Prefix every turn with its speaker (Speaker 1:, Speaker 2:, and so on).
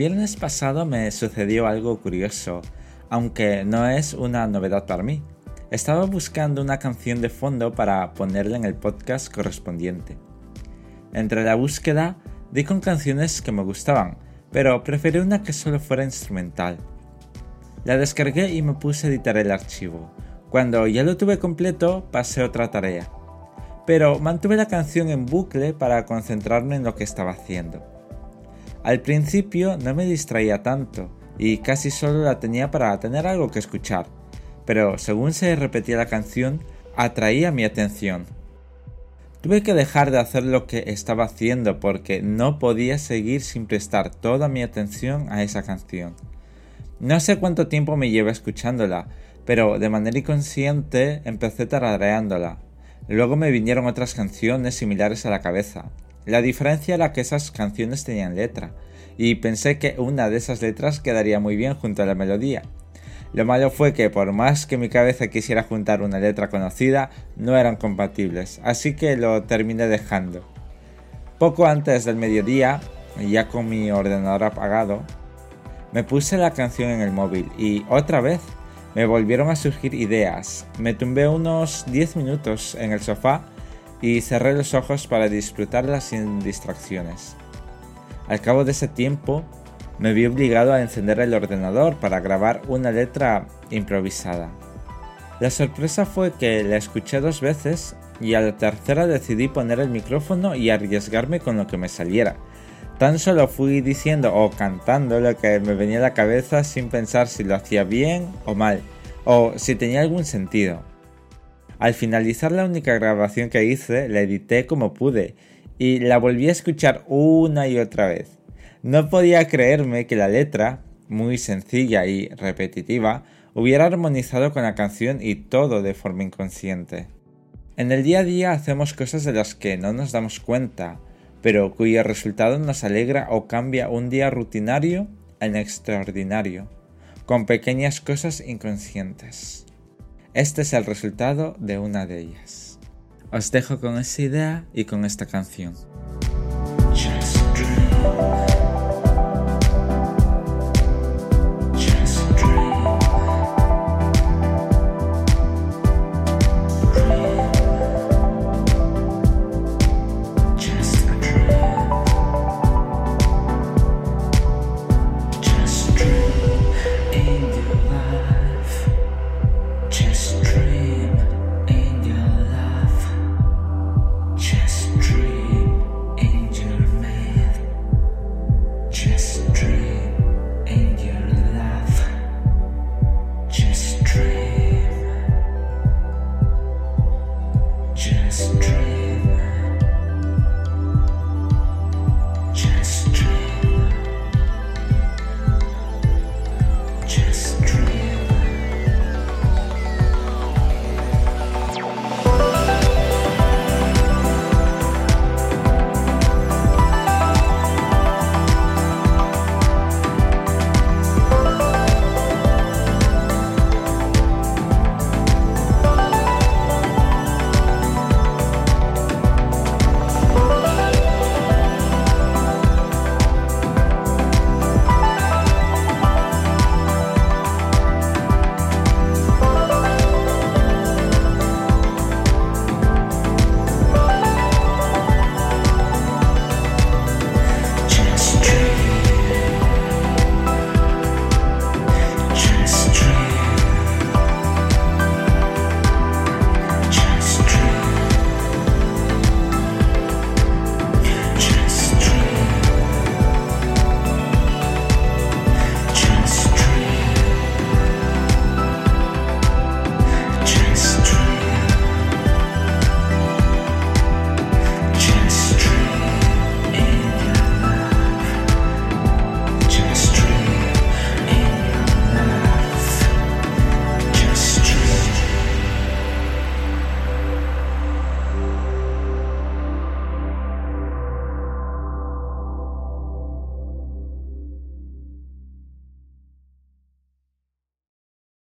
Speaker 1: Viernes pasado me sucedió algo curioso, aunque no es una novedad para mí. Estaba buscando una canción de fondo para ponerla en el podcast correspondiente. Entre la búsqueda di con canciones que me gustaban, pero preferí una que solo fuera instrumental. La descargué y me puse a editar el archivo. Cuando ya lo tuve completo, pasé otra tarea. Pero mantuve la canción en bucle para concentrarme en lo que estaba haciendo. Al principio no me distraía tanto y casi solo la tenía para tener algo que escuchar, pero según se repetía la canción, atraía mi atención. Tuve que dejar de hacer lo que estaba haciendo porque no podía seguir sin prestar toda mi atención a esa canción. No sé cuánto tiempo me llevé escuchándola, pero de manera inconsciente empecé tarareándola. Luego me vinieron otras canciones similares a la cabeza, la diferencia era que esas canciones tenían letra, y pensé que una de esas letras quedaría muy bien junto a la melodía. Lo malo fue que por más que mi cabeza quisiera juntar una letra conocida, no eran compatibles, así que lo terminé dejando. Poco antes del mediodía, ya con mi ordenador apagado, me puse la canción en el móvil y otra vez me volvieron a surgir ideas. Me tumbé unos 10 minutos en el sofá y cerré los ojos para disfrutarla sin distracciones. Al cabo de ese tiempo, me vi obligado a encender el ordenador para grabar una letra improvisada. La sorpresa fue que la escuché dos veces y a la tercera decidí poner el micrófono y arriesgarme con lo que me saliera. Tan solo fui diciendo o cantando lo que me venía a la cabeza sin pensar si lo hacía bien o mal, o si tenía algún sentido. Al finalizar la única grabación que hice, la edité como pude y la volví a escuchar una y otra vez. No podía creerme que la letra, muy sencilla y repetitiva, hubiera armonizado con la canción y todo de forma inconsciente. En el día a día hacemos cosas de las que no nos damos cuenta, pero cuyo resultado nos alegra o cambia un día rutinario en extraordinario, con pequeñas cosas inconscientes. Este es el resultado de una de ellas. Os dejo con esa idea y con esta canción.